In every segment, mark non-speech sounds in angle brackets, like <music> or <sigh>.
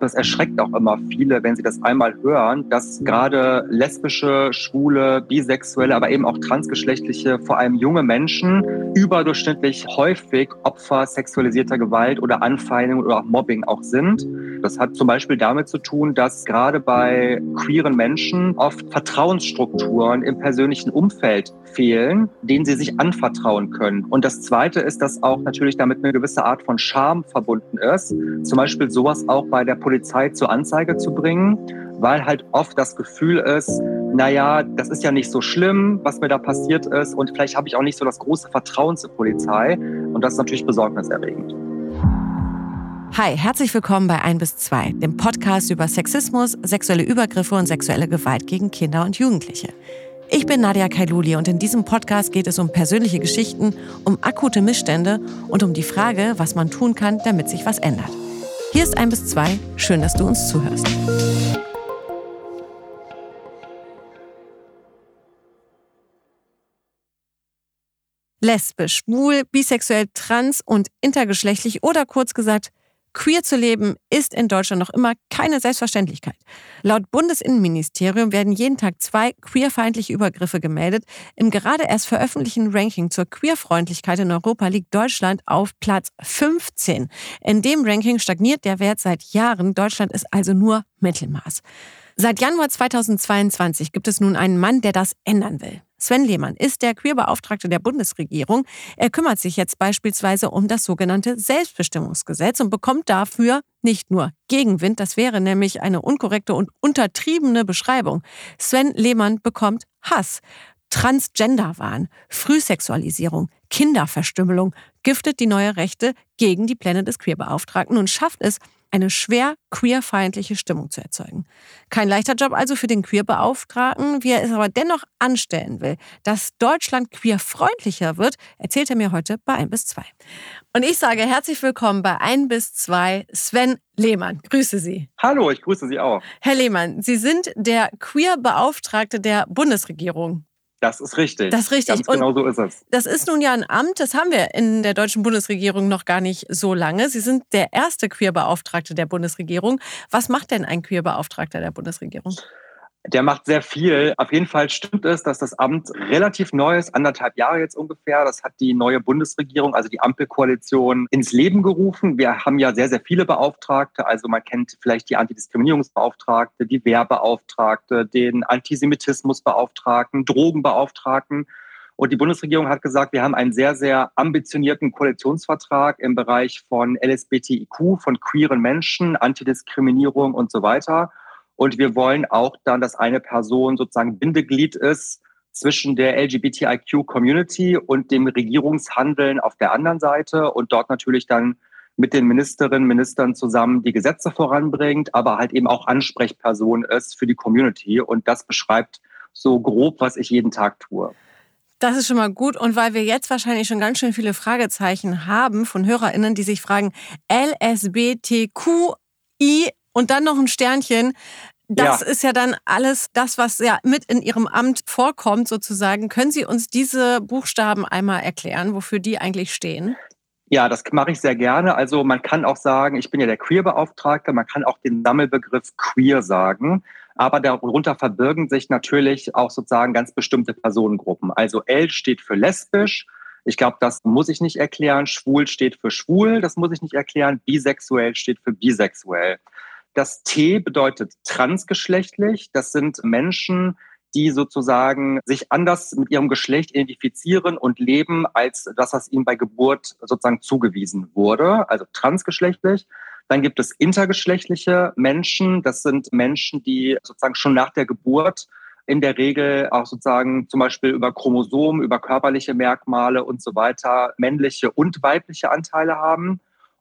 Das erschreckt auch immer viele, wenn sie das einmal hören, dass gerade lesbische, schwule, bisexuelle, aber eben auch transgeschlechtliche, vor allem junge Menschen überdurchschnittlich häufig Opfer sexualisierter Gewalt oder Anfeindung oder auch Mobbing auch sind. Das hat zum Beispiel damit zu tun, dass gerade bei queeren Menschen oft Vertrauensstrukturen im persönlichen Umfeld fehlen, denen sie sich anvertrauen können. Und das Zweite ist, dass auch natürlich damit eine gewisse Art von Scham verbunden ist. Zum Beispiel sowas auch bei der Polizei zur Anzeige zu bringen, weil halt oft das Gefühl ist, naja, das ist ja nicht so schlimm, was mir da passiert ist und vielleicht habe ich auch nicht so das große Vertrauen zur Polizei und das ist natürlich besorgniserregend. Hi, herzlich willkommen bei 1 bis 2, dem Podcast über Sexismus, sexuelle Übergriffe und sexuelle Gewalt gegen Kinder und Jugendliche. Ich bin Nadia Kailuli und in diesem Podcast geht es um persönliche Geschichten, um akute Missstände und um die Frage, was man tun kann, damit sich was ändert. Hier ist 1 bis 2, schön, dass du uns zuhörst. Lesbisch, schwul, bisexuell, trans und intergeschlechtlich oder kurz gesagt Queer zu leben ist in Deutschland noch immer keine Selbstverständlichkeit. Laut Bundesinnenministerium werden jeden Tag zwei queerfeindliche Übergriffe gemeldet. Im gerade erst veröffentlichten Ranking zur Queerfreundlichkeit in Europa liegt Deutschland auf Platz 15. In dem Ranking stagniert der Wert seit Jahren. Deutschland ist also nur Mittelmaß. Seit Januar 2022 gibt es nun einen Mann, der das ändern will. Sven Lehmann ist der Queerbeauftragte der Bundesregierung. Er kümmert sich jetzt beispielsweise um das sogenannte Selbstbestimmungsgesetz und bekommt dafür nicht nur Gegenwind, das wäre nämlich eine unkorrekte und untertriebene Beschreibung. Sven Lehmann bekommt Hass. Transgenderwahn, Frühsexualisierung, Kinderverstümmelung giftet die neue Rechte gegen die Pläne des Queerbeauftragten und schafft es, eine schwer queerfeindliche Stimmung zu erzeugen. Kein leichter Job also für den Queerbeauftragten. Wie er es aber dennoch anstellen will, dass Deutschland queerfreundlicher wird, erzählt er mir heute bei 1 bis 2. Und ich sage herzlich willkommen bei 1 bis 2 Sven Lehmann. Grüße Sie. Hallo, ich grüße Sie auch. Herr Lehmann, Sie sind der Queerbeauftragte der Bundesregierung. Das ist richtig. Das ist richtig. Ganz genau so ist es. Das ist nun ja ein Amt, das haben wir in der deutschen Bundesregierung noch gar nicht so lange. Sie sind der erste Queerbeauftragte der Bundesregierung. Was macht denn ein Queerbeauftragter der Bundesregierung? Der macht sehr viel. Auf jeden Fall stimmt es, dass das Amt relativ neu ist, anderthalb Jahre jetzt ungefähr. Das hat die neue Bundesregierung, also die Ampelkoalition, ins Leben gerufen. Wir haben ja sehr, sehr viele Beauftragte. Also man kennt vielleicht die Antidiskriminierungsbeauftragte, die Wehrbeauftragte, den Antisemitismusbeauftragten, Drogenbeauftragten. Und die Bundesregierung hat gesagt, wir haben einen sehr, sehr ambitionierten Koalitionsvertrag im Bereich von LSBTIQ, von queeren Menschen, Antidiskriminierung und so weiter. Und wir wollen auch dann, dass eine Person sozusagen Bindeglied ist zwischen der LGBTIQ-Community und dem Regierungshandeln auf der anderen Seite und dort natürlich dann mit den Ministerinnen, Ministern zusammen die Gesetze voranbringt, aber halt eben auch Ansprechperson ist für die Community. Und das beschreibt so grob, was ich jeden Tag tue. Das ist schon mal gut. Und weil wir jetzt wahrscheinlich schon ganz schön viele Fragezeichen haben von HörerInnen, die sich fragen, LSBTQI und dann noch ein Sternchen. Das ja. ist ja dann alles das, was ja mit in Ihrem Amt vorkommt, sozusagen. Können Sie uns diese Buchstaben einmal erklären, wofür die eigentlich stehen? Ja, das mache ich sehr gerne. Also man kann auch sagen, ich bin ja der Queer-Beauftragte, man kann auch den Sammelbegriff queer sagen, aber darunter verbirgen sich natürlich auch sozusagen ganz bestimmte Personengruppen. Also L steht für lesbisch, ich glaube, das muss ich nicht erklären. Schwul steht für schwul, das muss ich nicht erklären. Bisexuell steht für bisexuell. Das T bedeutet transgeschlechtlich. Das sind Menschen, die sozusagen sich anders mit ihrem Geschlecht identifizieren und leben, als das, was ihnen bei Geburt sozusagen zugewiesen wurde, also transgeschlechtlich. Dann gibt es intergeschlechtliche Menschen. Das sind Menschen, die sozusagen schon nach der Geburt in der Regel auch sozusagen zum Beispiel über Chromosomen, über körperliche Merkmale und so weiter männliche und weibliche Anteile haben.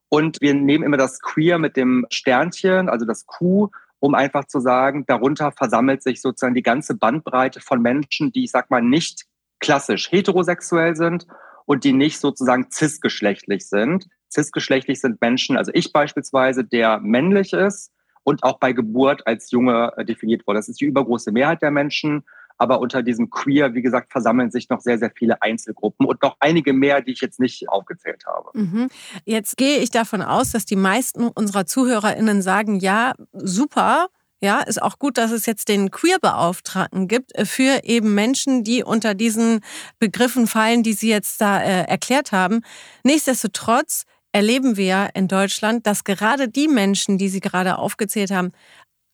Und wir nehmen immer das Queer mit dem Sternchen, also das Q, um einfach zu sagen, darunter versammelt sich sozusagen die ganze Bandbreite von Menschen, die, ich sag mal, nicht klassisch heterosexuell sind und die nicht sozusagen cisgeschlechtlich sind. Cisgeschlechtlich sind Menschen, also ich beispielsweise, der männlich ist und auch bei Geburt als Junge definiert wurde. Das ist die übergroße Mehrheit der Menschen. Aber unter diesem Queer, wie gesagt, versammeln sich noch sehr, sehr viele Einzelgruppen und noch einige mehr, die ich jetzt nicht aufgezählt habe. Mhm. Jetzt gehe ich davon aus, dass die meisten unserer ZuhörerInnen sagen, ja, super. Ja, ist auch gut, dass es jetzt den Queer-Beauftragten gibt für eben Menschen, die unter diesen Begriffen fallen, die Sie jetzt da äh, erklärt haben. Nichtsdestotrotz erleben wir in Deutschland, dass gerade die Menschen, die Sie gerade aufgezählt haben,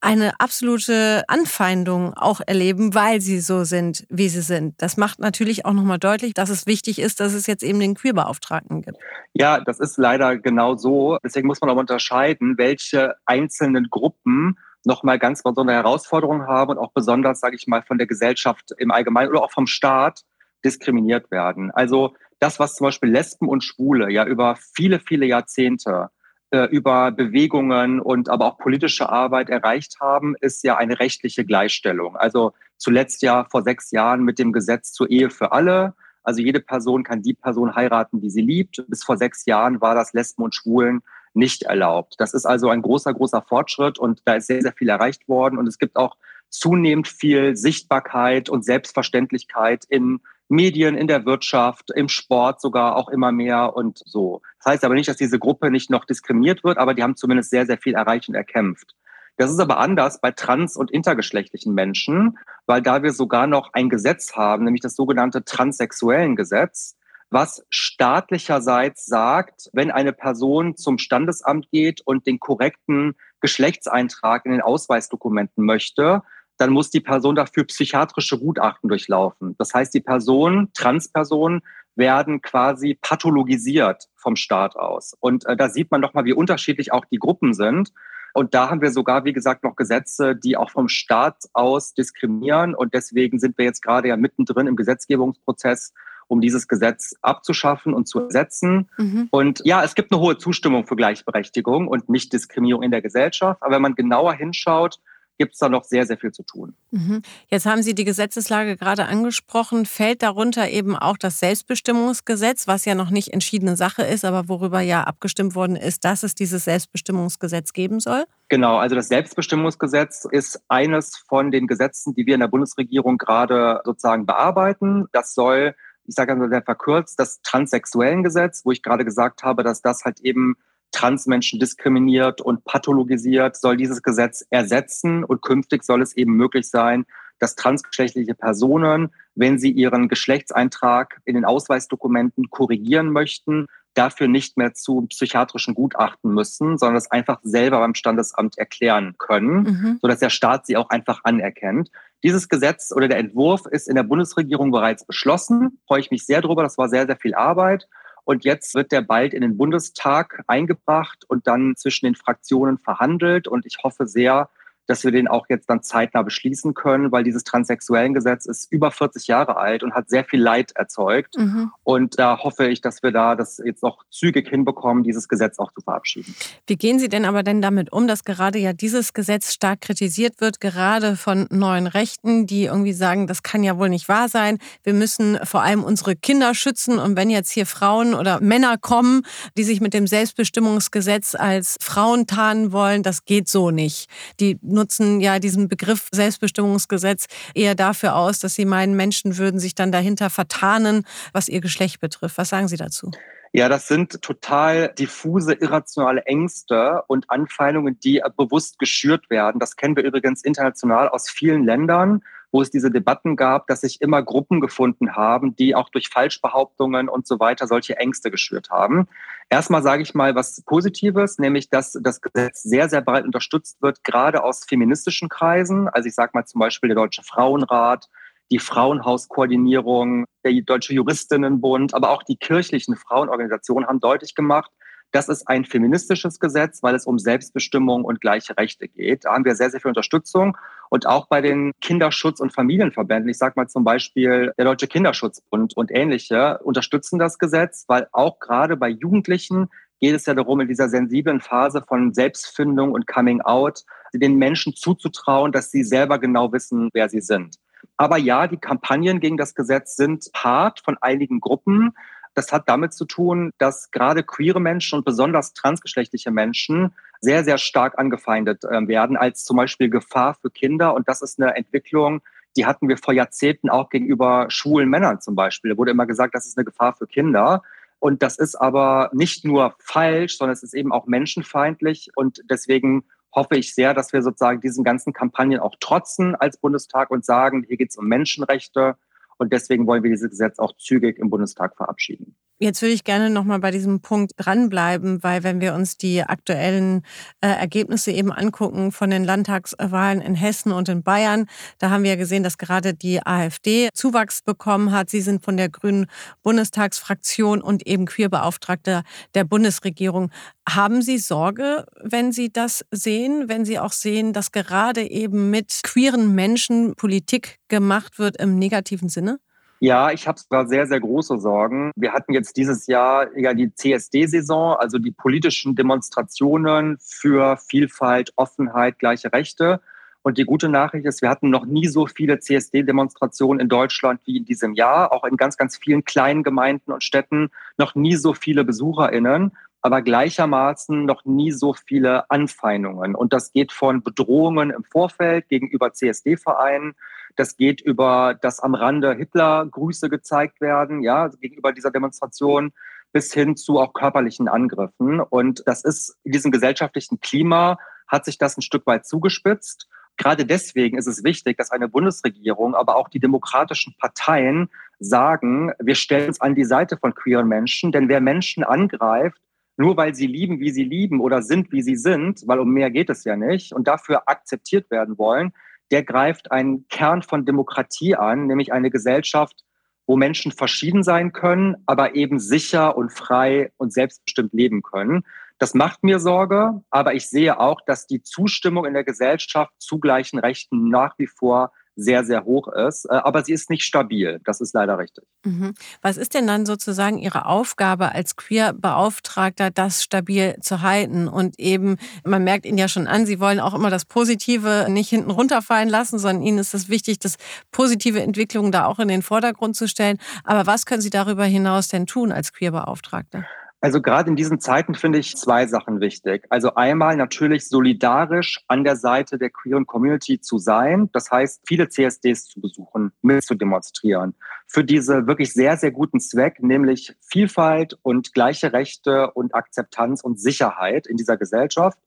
eine absolute Anfeindung auch erleben, weil sie so sind, wie sie sind. Das macht natürlich auch nochmal deutlich, dass es wichtig ist, dass es jetzt eben den Queerbeauftragten gibt. Ja, das ist leider genau so. Deswegen muss man auch unterscheiden, welche einzelnen Gruppen nochmal ganz besondere Herausforderungen haben und auch besonders, sage ich mal, von der Gesellschaft im Allgemeinen oder auch vom Staat diskriminiert werden. Also das, was zum Beispiel Lesben und Schwule ja über viele, viele Jahrzehnte äh, über Bewegungen und aber auch politische Arbeit erreicht haben, ist ja eine rechtliche Gleichstellung. Also zuletzt ja vor sechs Jahren mit dem Gesetz zur Ehe für alle. Also jede Person kann die Person heiraten, die sie liebt. Bis vor sechs Jahren war das Lesben und Schwulen nicht erlaubt. Das ist also ein großer, großer Fortschritt und da ist sehr, sehr viel erreicht worden. Und es gibt auch zunehmend viel Sichtbarkeit und Selbstverständlichkeit in Medien, in der Wirtschaft, im Sport sogar auch immer mehr und so. Das heißt aber nicht, dass diese Gruppe nicht noch diskriminiert wird, aber die haben zumindest sehr, sehr viel erreicht und erkämpft. Das ist aber anders bei trans- und intergeschlechtlichen Menschen, weil da wir sogar noch ein Gesetz haben, nämlich das sogenannte transsexuellen Gesetz, was staatlicherseits sagt, wenn eine Person zum Standesamt geht und den korrekten Geschlechtseintrag in den Ausweisdokumenten möchte, dann muss die Person dafür psychiatrische Gutachten durchlaufen. Das heißt, die Person, Transpersonen, werden quasi pathologisiert vom Staat aus. Und äh, da sieht man doch mal, wie unterschiedlich auch die Gruppen sind. Und da haben wir sogar, wie gesagt, noch Gesetze, die auch vom Staat aus diskriminieren. Und deswegen sind wir jetzt gerade ja mittendrin im Gesetzgebungsprozess, um dieses Gesetz abzuschaffen und zu ersetzen. Mhm. Und ja, es gibt eine hohe Zustimmung für Gleichberechtigung und Nichtdiskriminierung in der Gesellschaft. Aber wenn man genauer hinschaut, gibt es da noch sehr, sehr viel zu tun. Mhm. Jetzt haben Sie die Gesetzeslage gerade angesprochen. Fällt darunter eben auch das Selbstbestimmungsgesetz, was ja noch nicht entschiedene Sache ist, aber worüber ja abgestimmt worden ist, dass es dieses Selbstbestimmungsgesetz geben soll? Genau, also das Selbstbestimmungsgesetz ist eines von den Gesetzen, die wir in der Bundesregierung gerade sozusagen bearbeiten. Das soll, ich sage also sehr verkürzt, das transsexuellen Gesetz, wo ich gerade gesagt habe, dass das halt eben Transmenschen diskriminiert und pathologisiert, soll dieses Gesetz ersetzen und künftig soll es eben möglich sein, dass transgeschlechtliche Personen, wenn sie ihren Geschlechtseintrag in den Ausweisdokumenten korrigieren möchten, dafür nicht mehr zu psychiatrischen Gutachten müssen, sondern das einfach selber beim Standesamt erklären können, mhm. sodass der Staat sie auch einfach anerkennt. Dieses Gesetz oder der Entwurf ist in der Bundesregierung bereits beschlossen. Freue ich mich sehr drüber. Das war sehr, sehr viel Arbeit. Und jetzt wird der bald in den Bundestag eingebracht und dann zwischen den Fraktionen verhandelt. Und ich hoffe sehr, dass wir den auch jetzt dann zeitnah beschließen können, weil dieses transsexuellen Gesetz ist über 40 Jahre alt und hat sehr viel Leid erzeugt. Mhm. Und da hoffe ich, dass wir da das jetzt noch zügig hinbekommen, dieses Gesetz auch zu verabschieden. Wie gehen Sie denn aber denn damit um, dass gerade ja dieses Gesetz stark kritisiert wird, gerade von neuen Rechten, die irgendwie sagen, das kann ja wohl nicht wahr sein. Wir müssen vor allem unsere Kinder schützen. Und wenn jetzt hier Frauen oder Männer kommen, die sich mit dem Selbstbestimmungsgesetz als Frauen tarnen wollen, das geht so nicht. Die nutzen ja diesen Begriff Selbstbestimmungsgesetz eher dafür aus, dass sie meinen, Menschen würden sich dann dahinter vertarnen, was ihr Geschlecht betrifft. Was sagen Sie dazu? Ja, das sind total diffuse, irrationale Ängste und Anfeindungen, die bewusst geschürt werden. Das kennen wir übrigens international aus vielen Ländern wo es diese Debatten gab, dass sich immer Gruppen gefunden haben, die auch durch Falschbehauptungen und so weiter solche Ängste geschürt haben. Erstmal sage ich mal was Positives, nämlich dass das Gesetz sehr, sehr breit unterstützt wird, gerade aus feministischen Kreisen. Also ich sage mal zum Beispiel der Deutsche Frauenrat, die Frauenhauskoordinierung, der Deutsche Juristinnenbund, aber auch die kirchlichen Frauenorganisationen haben deutlich gemacht, das ist ein feministisches Gesetz, weil es um Selbstbestimmung und gleiche Rechte geht. Da haben wir sehr, sehr viel Unterstützung. Und auch bei den Kinderschutz- und Familienverbänden, ich sage mal zum Beispiel der Deutsche Kinderschutzbund und ähnliche, unterstützen das Gesetz, weil auch gerade bei Jugendlichen geht es ja darum, in dieser sensiblen Phase von Selbstfindung und Coming Out den Menschen zuzutrauen, dass sie selber genau wissen, wer sie sind. Aber ja, die Kampagnen gegen das Gesetz sind hart von einigen Gruppen. Das hat damit zu tun, dass gerade queere Menschen und besonders transgeschlechtliche Menschen sehr, sehr stark angefeindet ähm, werden als zum Beispiel Gefahr für Kinder. Und das ist eine Entwicklung, die hatten wir vor Jahrzehnten auch gegenüber schwulen Männern zum Beispiel. Da wurde immer gesagt, das ist eine Gefahr für Kinder. Und das ist aber nicht nur falsch, sondern es ist eben auch menschenfeindlich. Und deswegen hoffe ich sehr, dass wir sozusagen diesen ganzen Kampagnen auch trotzen als Bundestag und sagen, hier geht es um Menschenrechte. Und deswegen wollen wir dieses Gesetz auch zügig im Bundestag verabschieden. Jetzt würde ich gerne nochmal bei diesem Punkt dranbleiben, weil wenn wir uns die aktuellen äh, Ergebnisse eben angucken von den Landtagswahlen in Hessen und in Bayern, da haben wir ja gesehen, dass gerade die AfD Zuwachs bekommen hat. Sie sind von der Grünen Bundestagsfraktion und eben Queerbeauftragter der Bundesregierung. Haben Sie Sorge, wenn Sie das sehen, wenn Sie auch sehen, dass gerade eben mit queeren Menschen Politik gemacht wird im negativen Sinne? Ja, ich habe sogar sehr, sehr große Sorgen. Wir hatten jetzt dieses Jahr ja die CSD-Saison, also die politischen Demonstrationen für Vielfalt, Offenheit, gleiche Rechte. Und die gute Nachricht ist, wir hatten noch nie so viele CSD-Demonstrationen in Deutschland wie in diesem Jahr, auch in ganz, ganz vielen kleinen Gemeinden und Städten, noch nie so viele BesucherInnen, aber gleichermaßen noch nie so viele Anfeindungen. Und das geht von Bedrohungen im Vorfeld gegenüber CSD-Vereinen das geht über, dass am Rande Hitler-Grüße gezeigt werden, ja, gegenüber dieser Demonstration bis hin zu auch körperlichen Angriffen. Und das ist in diesem gesellschaftlichen Klima hat sich das ein Stück weit zugespitzt. Gerade deswegen ist es wichtig, dass eine Bundesregierung, aber auch die demokratischen Parteien sagen, wir stellen uns an die Seite von queeren Menschen, denn wer Menschen angreift, nur weil sie lieben, wie sie lieben oder sind, wie sie sind, weil um mehr geht es ja nicht, und dafür akzeptiert werden wollen, der greift einen Kern von Demokratie an, nämlich eine Gesellschaft, wo Menschen verschieden sein können, aber eben sicher und frei und selbstbestimmt leben können. Das macht mir Sorge, aber ich sehe auch, dass die Zustimmung in der Gesellschaft zu gleichen Rechten nach wie vor sehr, sehr hoch ist. Äh, aber sie ist nicht stabil. Das ist leider richtig. Mhm. Was ist denn dann sozusagen Ihre Aufgabe als Queer-Beauftragter, das stabil zu halten? Und eben, man merkt Ihnen ja schon an, Sie wollen auch immer das Positive nicht hinten runterfallen lassen, sondern Ihnen ist es wichtig, das positive Entwicklungen da auch in den Vordergrund zu stellen. Aber was können Sie darüber hinaus denn tun als Queer-Beauftragter? Also gerade in diesen Zeiten finde ich zwei Sachen wichtig. Also einmal natürlich solidarisch an der Seite der queeren Community zu sein. Das heißt, viele CSDs zu besuchen, mitzudemonstrieren. Für diese wirklich sehr, sehr guten Zweck, nämlich Vielfalt und gleiche Rechte und Akzeptanz und Sicherheit in dieser Gesellschaft.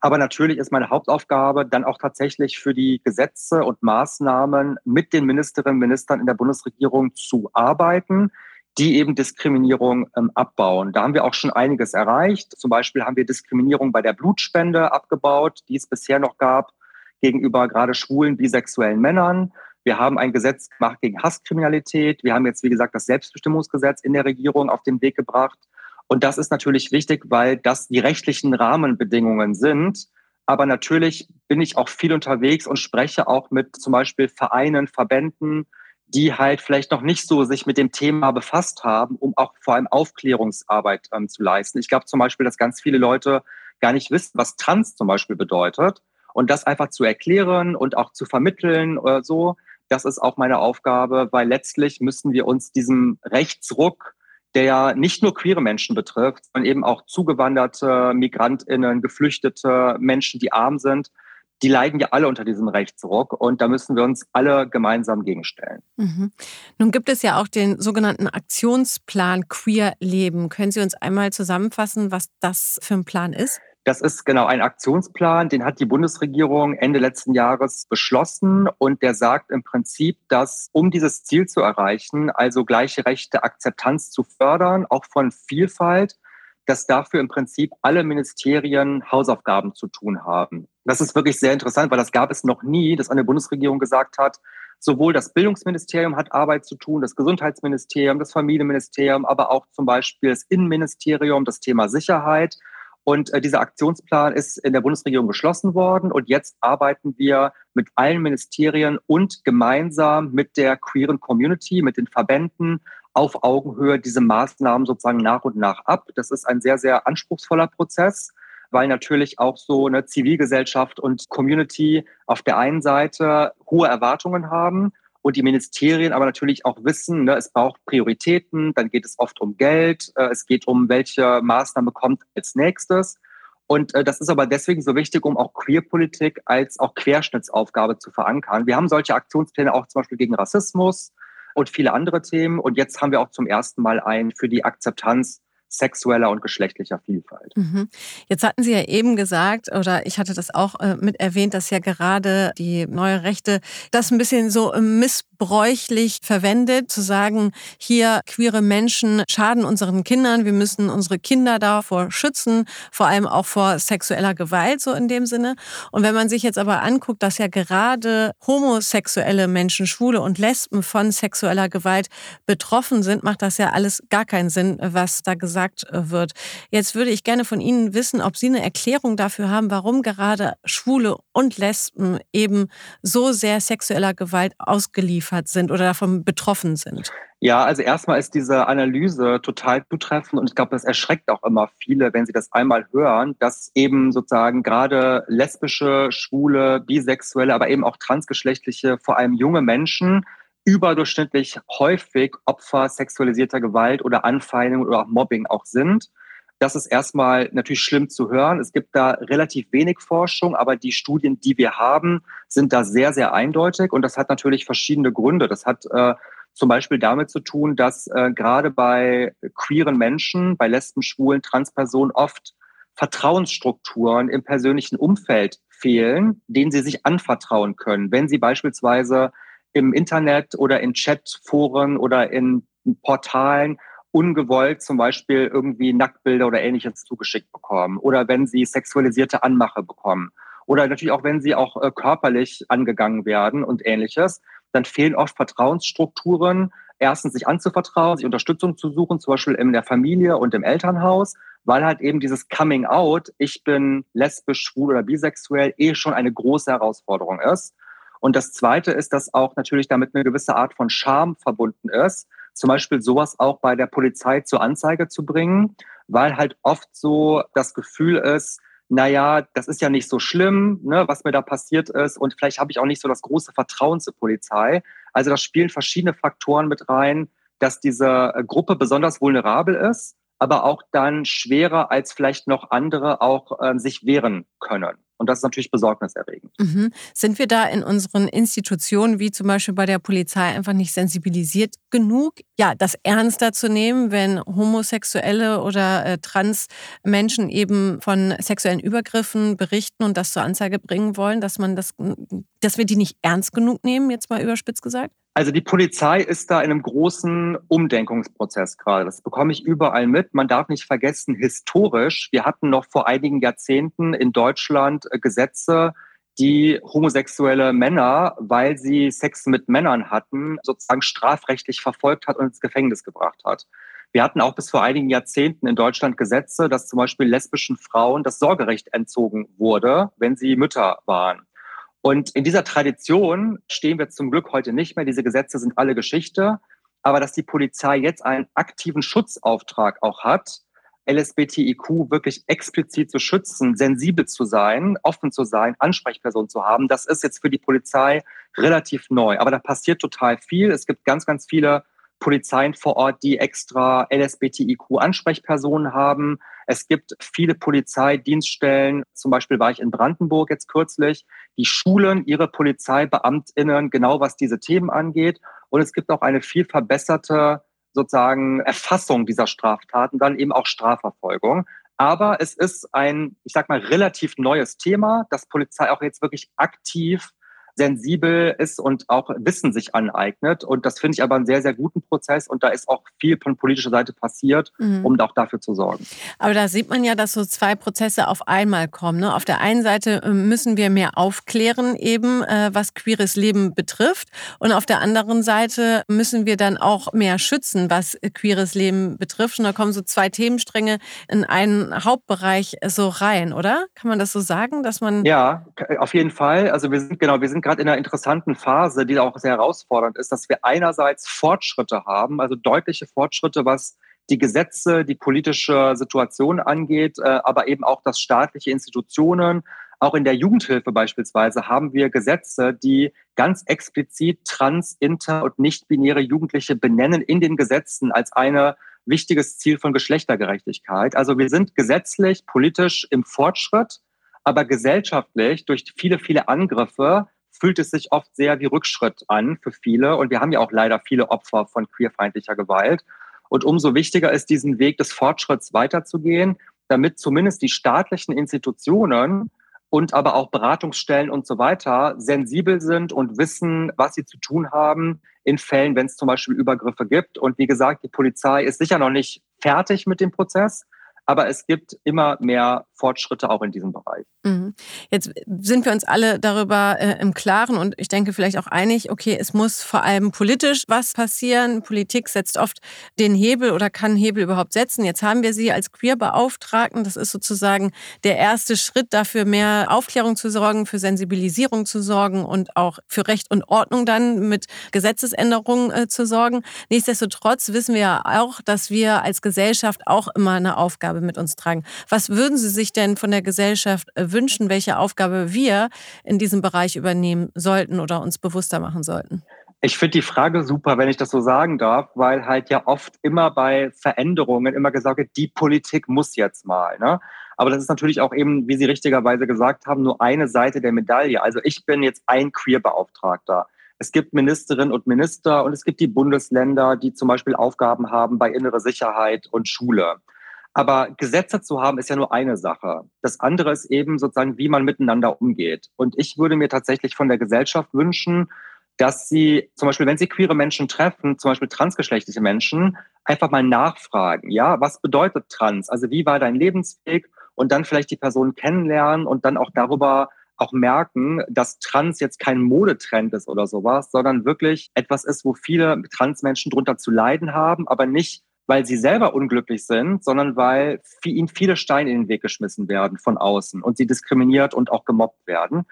Aber natürlich ist meine Hauptaufgabe dann auch tatsächlich für die Gesetze und Maßnahmen mit den Ministerinnen und Ministern in der Bundesregierung zu arbeiten die eben Diskriminierung ähm, abbauen. Da haben wir auch schon einiges erreicht. Zum Beispiel haben wir Diskriminierung bei der Blutspende abgebaut, die es bisher noch gab gegenüber gerade schwulen, bisexuellen Männern. Wir haben ein Gesetz gemacht gegen Hasskriminalität. Wir haben jetzt, wie gesagt, das Selbstbestimmungsgesetz in der Regierung auf den Weg gebracht. Und das ist natürlich wichtig, weil das die rechtlichen Rahmenbedingungen sind. Aber natürlich bin ich auch viel unterwegs und spreche auch mit zum Beispiel Vereinen, Verbänden, die halt vielleicht noch nicht so sich mit dem Thema befasst haben, um auch vor allem Aufklärungsarbeit ähm, zu leisten. Ich glaube zum Beispiel, dass ganz viele Leute gar nicht wissen, was Trans zum Beispiel bedeutet. Und das einfach zu erklären und auch zu vermitteln oder so, das ist auch meine Aufgabe, weil letztlich müssen wir uns diesem Rechtsruck, der ja nicht nur queere Menschen betrifft, sondern eben auch zugewanderte Migrantinnen, Geflüchtete, Menschen, die arm sind, die leiden ja alle unter diesem Rechtsruck und da müssen wir uns alle gemeinsam gegenstellen. Mhm. Nun gibt es ja auch den sogenannten Aktionsplan Queer Leben. Können Sie uns einmal zusammenfassen, was das für ein Plan ist? Das ist genau ein Aktionsplan, den hat die Bundesregierung Ende letzten Jahres beschlossen und der sagt im Prinzip, dass um dieses Ziel zu erreichen, also gleiche Rechte, Akzeptanz zu fördern, auch von Vielfalt, dass dafür im Prinzip alle Ministerien Hausaufgaben zu tun haben. Das ist wirklich sehr interessant, weil das gab es noch nie, dass eine Bundesregierung gesagt hat, sowohl das Bildungsministerium hat Arbeit zu tun, das Gesundheitsministerium, das Familienministerium, aber auch zum Beispiel das Innenministerium, das Thema Sicherheit. Und äh, dieser Aktionsplan ist in der Bundesregierung beschlossen worden. Und jetzt arbeiten wir mit allen Ministerien und gemeinsam mit der queeren Community, mit den Verbänden, auf Augenhöhe diese Maßnahmen sozusagen nach und nach ab. Das ist ein sehr, sehr anspruchsvoller Prozess, weil natürlich auch so eine Zivilgesellschaft und Community auf der einen Seite hohe Erwartungen haben und die Ministerien aber natürlich auch wissen, ne, es braucht Prioritäten, dann geht es oft um Geld, äh, es geht um, welche Maßnahme kommt als nächstes. Und äh, das ist aber deswegen so wichtig, um auch Queerpolitik als auch Querschnittsaufgabe zu verankern. Wir haben solche Aktionspläne auch zum Beispiel gegen Rassismus und viele andere Themen. Und jetzt haben wir auch zum ersten Mal einen für die Akzeptanz sexueller und geschlechtlicher Vielfalt. Mhm. Jetzt hatten Sie ja eben gesagt, oder ich hatte das auch äh, mit erwähnt, dass ja gerade die neue Rechte das ein bisschen so missbräuchlich verwendet, zu sagen, hier queere Menschen schaden unseren Kindern, wir müssen unsere Kinder davor schützen, vor allem auch vor sexueller Gewalt, so in dem Sinne. Und wenn man sich jetzt aber anguckt, dass ja gerade homosexuelle Menschen, Schwule und Lesben von sexueller Gewalt betroffen sind, macht das ja alles gar keinen Sinn, was da gesagt gesagt äh, wird. Jetzt würde ich gerne von Ihnen wissen, ob Sie eine Erklärung dafür haben, warum gerade Schwule und Lesben eben so sehr sexueller Gewalt ausgeliefert sind oder davon betroffen sind. Ja, also erstmal ist diese Analyse total zutreffend und ich glaube, das erschreckt auch immer viele, wenn sie das einmal hören, dass eben sozusagen gerade lesbische, schwule, bisexuelle, aber eben auch transgeschlechtliche, vor allem junge Menschen überdurchschnittlich häufig Opfer sexualisierter Gewalt oder Anfeindung oder auch Mobbing auch sind. Das ist erstmal natürlich schlimm zu hören. Es gibt da relativ wenig Forschung, aber die Studien, die wir haben, sind da sehr, sehr eindeutig. Und das hat natürlich verschiedene Gründe. Das hat äh, zum Beispiel damit zu tun, dass äh, gerade bei queeren Menschen, bei Lesben, Schwulen, Transpersonen oft Vertrauensstrukturen im persönlichen Umfeld fehlen, denen sie sich anvertrauen können. Wenn sie beispielsweise im Internet oder in Chatforen oder in Portalen ungewollt zum Beispiel irgendwie Nacktbilder oder ähnliches zugeschickt bekommen oder wenn sie sexualisierte Anmache bekommen oder natürlich auch wenn sie auch äh, körperlich angegangen werden und ähnliches, dann fehlen oft Vertrauensstrukturen, erstens sich anzuvertrauen, sich Unterstützung zu suchen, zum Beispiel in der Familie und im Elternhaus, weil halt eben dieses Coming Out, ich bin lesbisch, schwul oder bisexuell, eh schon eine große Herausforderung ist. Und das Zweite ist, dass auch natürlich damit eine gewisse Art von Scham verbunden ist. Zum Beispiel sowas auch bei der Polizei zur Anzeige zu bringen, weil halt oft so das Gefühl ist, naja, das ist ja nicht so schlimm, ne, was mir da passiert ist. Und vielleicht habe ich auch nicht so das große Vertrauen zur Polizei. Also da spielen verschiedene Faktoren mit rein, dass diese Gruppe besonders vulnerabel ist, aber auch dann schwerer als vielleicht noch andere auch äh, sich wehren können. Und das ist natürlich besorgniserregend. Mhm. Sind wir da in unseren Institutionen, wie zum Beispiel bei der Polizei, einfach nicht sensibilisiert genug, ja, das ernster zu nehmen, wenn homosexuelle oder äh, trans Menschen eben von sexuellen Übergriffen berichten und das zur Anzeige bringen wollen, dass man das, dass wir die nicht ernst genug nehmen, jetzt mal überspitzt gesagt? Also die Polizei ist da in einem großen Umdenkungsprozess gerade. Das bekomme ich überall mit. Man darf nicht vergessen, historisch, wir hatten noch vor einigen Jahrzehnten in Deutschland äh, Gesetze, die homosexuelle Männer, weil sie Sex mit Männern hatten, sozusagen strafrechtlich verfolgt hat und ins Gefängnis gebracht hat. Wir hatten auch bis vor einigen Jahrzehnten in Deutschland Gesetze, dass zum Beispiel lesbischen Frauen das Sorgerecht entzogen wurde, wenn sie Mütter waren. Und in dieser Tradition stehen wir zum Glück heute nicht mehr. Diese Gesetze sind alle Geschichte. Aber dass die Polizei jetzt einen aktiven Schutzauftrag auch hat, LSBTIQ wirklich explizit zu schützen, sensibel zu sein, offen zu sein, Ansprechperson zu haben, das ist jetzt für die Polizei relativ neu. Aber da passiert total viel. Es gibt ganz, ganz viele Polizeien vor Ort, die extra LSBTIQ-Ansprechpersonen haben. Es gibt viele Polizeidienststellen, zum Beispiel war ich in Brandenburg jetzt kürzlich, die schulen ihre PolizeibeamtInnen genau was diese Themen angeht. Und es gibt auch eine viel verbesserte sozusagen Erfassung dieser Straftaten, dann eben auch Strafverfolgung. Aber es ist ein, ich sag mal, relativ neues Thema, das Polizei auch jetzt wirklich aktiv sensibel ist und auch Wissen sich aneignet. Und das finde ich aber einen sehr, sehr guten Prozess. Und da ist auch viel von politischer Seite passiert, mhm. um auch dafür zu sorgen. Aber da sieht man ja, dass so zwei Prozesse auf einmal kommen. Ne? Auf der einen Seite äh, müssen wir mehr aufklären, eben äh, was queeres Leben betrifft. Und auf der anderen Seite müssen wir dann auch mehr schützen, was queeres Leben betrifft. Und da kommen so zwei Themenstränge in einen Hauptbereich so rein, oder? Kann man das so sagen, dass man. Ja, auf jeden Fall. Also wir sind genau, wir sind gerade in einer interessanten Phase, die auch sehr herausfordernd ist, dass wir einerseits Fortschritte haben, also deutliche Fortschritte, was die Gesetze, die politische Situation angeht, äh, aber eben auch das staatliche Institutionen. Auch in der Jugendhilfe beispielsweise haben wir Gesetze, die ganz explizit trans, inter und nicht-binäre Jugendliche benennen in den Gesetzen als eine wichtiges Ziel von Geschlechtergerechtigkeit. Also wir sind gesetzlich, politisch im Fortschritt, aber gesellschaftlich durch viele, viele Angriffe fühlt es sich oft sehr wie Rückschritt an für viele. Und wir haben ja auch leider viele Opfer von queerfeindlicher Gewalt. Und umso wichtiger ist, diesen Weg des Fortschritts weiterzugehen, damit zumindest die staatlichen Institutionen und aber auch Beratungsstellen und so weiter sensibel sind und wissen, was sie zu tun haben in Fällen, wenn es zum Beispiel Übergriffe gibt. Und wie gesagt, die Polizei ist sicher noch nicht fertig mit dem Prozess, aber es gibt immer mehr Fortschritte auch in diesem Bereich. Mhm. Jetzt sind wir uns alle darüber äh, im Klaren und ich denke vielleicht auch einig, okay, es muss vor allem politisch was passieren. Politik setzt oft den Hebel oder kann Hebel überhaupt setzen. Jetzt haben wir Sie als Queerbeauftragten. Das ist sozusagen der erste Schritt dafür, mehr Aufklärung zu sorgen, für Sensibilisierung zu sorgen und auch für Recht und Ordnung dann mit Gesetzesänderungen äh, zu sorgen. Nichtsdestotrotz wissen wir ja auch, dass wir als Gesellschaft auch immer eine Aufgabe mit uns tragen. Was würden Sie sich denn von der Gesellschaft äh, wünschen, welche Aufgabe wir in diesem Bereich übernehmen sollten oder uns bewusster machen sollten? Ich finde die Frage super, wenn ich das so sagen darf, weil halt ja oft immer bei Veränderungen immer gesagt wird, die Politik muss jetzt mal. Ne? Aber das ist natürlich auch eben, wie Sie richtigerweise gesagt haben, nur eine Seite der Medaille. Also ich bin jetzt ein Queer-Beauftragter. Es gibt Ministerinnen und Minister und es gibt die Bundesländer, die zum Beispiel Aufgaben haben bei innere Sicherheit und Schule. Aber Gesetze zu haben, ist ja nur eine Sache. Das andere ist eben sozusagen, wie man miteinander umgeht. Und ich würde mir tatsächlich von der Gesellschaft wünschen, dass sie zum Beispiel, wenn sie queere Menschen treffen, zum Beispiel transgeschlechtliche Menschen, einfach mal nachfragen, ja, was bedeutet trans? Also wie war dein Lebensweg? Und dann vielleicht die Person kennenlernen und dann auch darüber auch merken, dass Trans jetzt kein Modetrend ist oder sowas, sondern wirklich etwas ist, wo viele Transmenschen drunter zu leiden haben, aber nicht weil sie selber unglücklich sind, sondern weil ihnen viele Steine in den Weg geschmissen werden von außen und sie diskriminiert und auch gemobbt werden.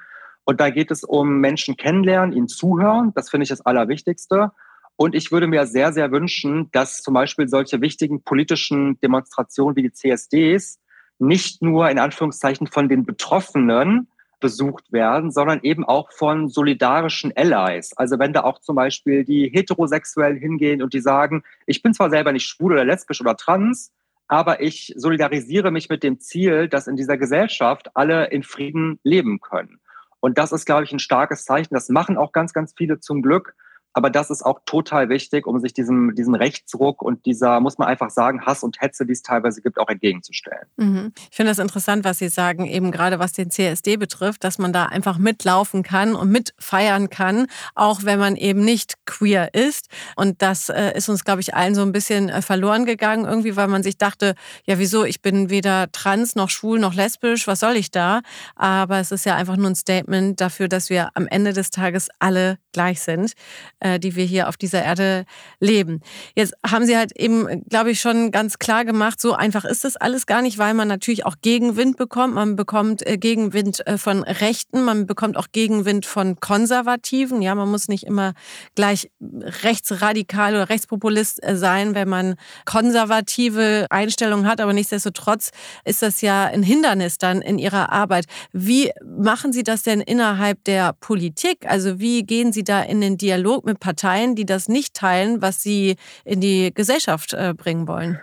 Und da geht es um Menschen kennenlernen, ihnen zuhören. Das finde ich das Allerwichtigste. Und ich würde mir sehr, sehr wünschen, dass zum Beispiel solche wichtigen politischen Demonstrationen wie die CSDs nicht nur in Anführungszeichen von den Betroffenen besucht werden, sondern eben auch von solidarischen Allies. Also wenn da auch zum Beispiel die Heterosexuellen hingehen und die sagen, ich bin zwar selber nicht schwul oder lesbisch oder trans, aber ich solidarisiere mich mit dem Ziel, dass in dieser Gesellschaft alle in Frieden leben können. Und das ist, glaube ich, ein starkes Zeichen. Das machen auch ganz, ganz viele zum Glück. Aber das ist auch total wichtig, um sich diesem, diesem Rechtsruck und dieser, muss man einfach sagen, Hass und Hetze, die es teilweise gibt, auch entgegenzustellen. Mhm. Ich finde das interessant, was Sie sagen, eben gerade was den CSD betrifft, dass man da einfach mitlaufen kann und mitfeiern kann, auch wenn man eben nicht queer ist. Und das äh, ist uns, glaube ich, allen so ein bisschen äh, verloren gegangen, irgendwie, weil man sich dachte, ja, wieso, ich bin weder trans noch schwul noch lesbisch, was soll ich da? Aber es ist ja einfach nur ein Statement dafür, dass wir am Ende des Tages alle gleich sind äh, die wir hier auf dieser Erde leben. Jetzt haben Sie halt eben, glaube ich, schon ganz klar gemacht, so einfach ist das alles gar nicht, weil man natürlich auch Gegenwind bekommt. Man bekommt äh, Gegenwind äh, von Rechten, man bekommt auch Gegenwind von Konservativen. Ja, man muss nicht immer gleich rechtsradikal oder rechtspopulist äh, sein, wenn man konservative Einstellungen hat. Aber nichtsdestotrotz ist das ja ein Hindernis dann in Ihrer Arbeit. Wie machen Sie das denn innerhalb der Politik? Also wie gehen Sie da in den Dialog mit mit Parteien, die das nicht teilen, was sie in die Gesellschaft äh, bringen wollen?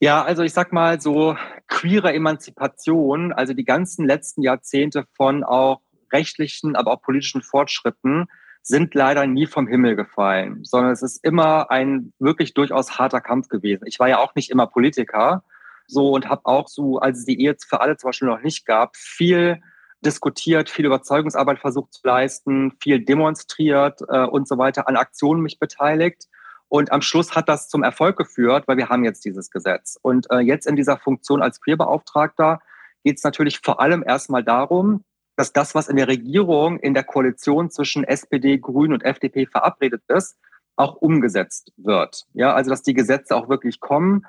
Ja, also ich sag mal so queere Emanzipation, also die ganzen letzten Jahrzehnte von auch rechtlichen, aber auch politischen Fortschritten sind leider nie vom Himmel gefallen, sondern es ist immer ein wirklich durchaus harter Kampf gewesen. Ich war ja auch nicht immer Politiker, so und habe auch so, als es die Ehe für alle zum Beispiel noch nicht gab, viel diskutiert, viel Überzeugungsarbeit versucht zu leisten, viel demonstriert äh, und so weiter, an Aktionen mich beteiligt. Und am Schluss hat das zum Erfolg geführt, weil wir haben jetzt dieses Gesetz. Und äh, jetzt in dieser Funktion als Queerbeauftragter geht es natürlich vor allem erstmal darum, dass das, was in der Regierung, in der Koalition zwischen SPD, Grünen und FDP verabredet ist, auch umgesetzt wird. Ja, also dass die Gesetze auch wirklich kommen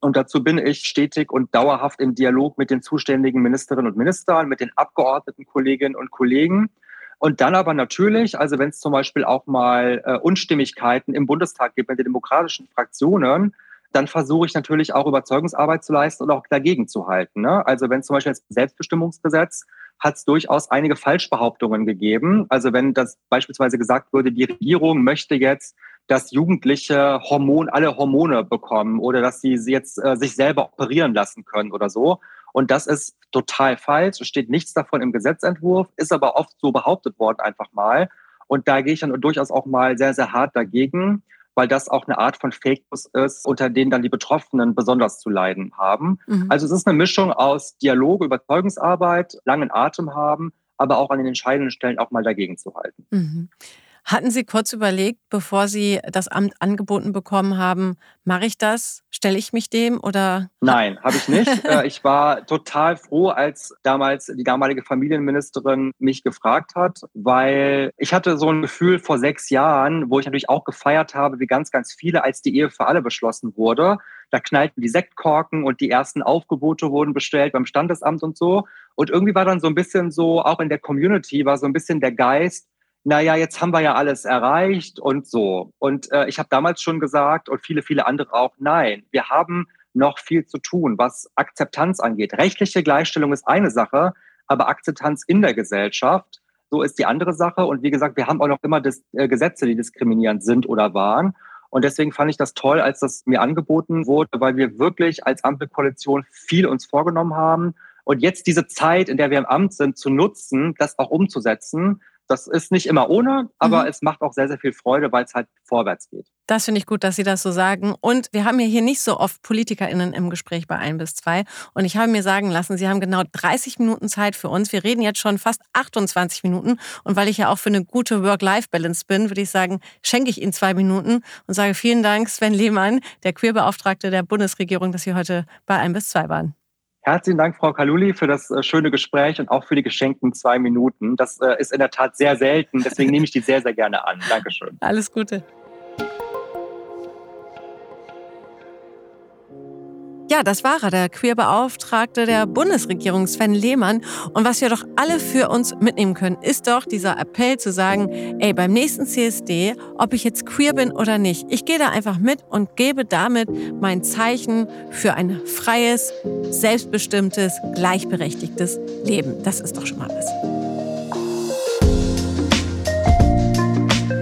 und dazu bin ich stetig und dauerhaft im Dialog mit den zuständigen Ministerinnen und Ministern, mit den Abgeordneten, Kolleginnen und Kollegen. Und dann aber natürlich, also wenn es zum Beispiel auch mal äh, Unstimmigkeiten im Bundestag gibt mit den demokratischen Fraktionen, dann versuche ich natürlich auch Überzeugungsarbeit zu leisten und auch dagegen zu halten. Ne? Also wenn zum Beispiel das Selbstbestimmungsgesetz hat es durchaus einige Falschbehauptungen gegeben. Also wenn das beispielsweise gesagt würde, die Regierung möchte jetzt dass Jugendliche Hormon, alle Hormone bekommen oder dass sie jetzt äh, sich selber operieren lassen können oder so. Und das ist total falsch. Es steht nichts davon im Gesetzentwurf, ist aber oft so behauptet worden einfach mal. Und da gehe ich dann durchaus auch mal sehr, sehr hart dagegen, weil das auch eine Art von Fake News ist, unter denen dann die Betroffenen besonders zu leiden haben. Mhm. Also es ist eine Mischung aus Dialog, Überzeugungsarbeit, langen Atem haben, aber auch an den entscheidenden Stellen auch mal dagegen zu halten. Mhm. Hatten Sie kurz überlegt, bevor Sie das Amt angeboten bekommen haben, mache ich das? Stelle ich mich dem oder? Nein, habe ich nicht. <laughs> Äh, ich war total froh, als damals die damalige Familienministerin mich gefragt hat, weil ich hatte so ein Gefühl vor sechs Jahren, wo ich natürlich auch gefeiert habe, wie ganz, ganz viele, als die Ehe für alle beschlossen wurde. Da knallten die Sektkorken und die ersten Aufgebote wurden bestellt beim Standesamt und so. Und irgendwie war dann so ein bisschen so, auch in der Community war so ein bisschen der Geist, naja, jetzt haben wir ja alles erreicht und so. Und äh, ich habe damals schon gesagt und viele, viele andere auch, nein, wir haben noch viel zu tun, was Akzeptanz angeht. Rechtliche Gleichstellung ist eine Sache, aber Akzeptanz in der Gesellschaft, so ist die andere Sache. Und wie gesagt, wir haben auch noch immer das, äh, Gesetze, die diskriminierend sind oder waren. Und deswegen fand ich das toll, als das mir angeboten wurde, weil wir wirklich als Ampelkoalition viel uns vorgenommen haben. Und jetzt diese Zeit, in der wir im Amt sind, zu nutzen, das auch umzusetzen, das ist nicht immer ohne, aber mhm. es macht auch sehr, sehr viel Freude, weil es halt vorwärts geht. Das finde ich gut, dass Sie das so sagen. Und wir haben ja hier nicht so oft PolitikerInnen im Gespräch bei ein bis zwei. Und ich habe mir sagen lassen, Sie haben genau 30 Minuten Zeit für uns. Wir reden jetzt schon fast 28 Minuten. Und weil ich ja auch für eine gute Work-Life-Balance bin, würde ich sagen, schenke ich Ihnen zwei Minuten und sage vielen Dank, Sven Lehmann, der Queerbeauftragte der Bundesregierung, dass Sie heute bei ein bis zwei waren. Herzlichen Dank, Frau Kaluli, für das äh, schöne Gespräch und auch für die geschenkten zwei Minuten. Das äh, ist in der Tat sehr selten, deswegen nehme ich die sehr, sehr gerne an. Dankeschön. Alles Gute. Ja, das war er, der Queerbeauftragte der Bundesregierung, Sven Lehmann. Und was wir doch alle für uns mitnehmen können, ist doch dieser Appell zu sagen, ey, beim nächsten CSD, ob ich jetzt queer bin oder nicht, ich gehe da einfach mit und gebe damit mein Zeichen für ein freies, selbstbestimmtes, gleichberechtigtes Leben. Das ist doch schon mal was.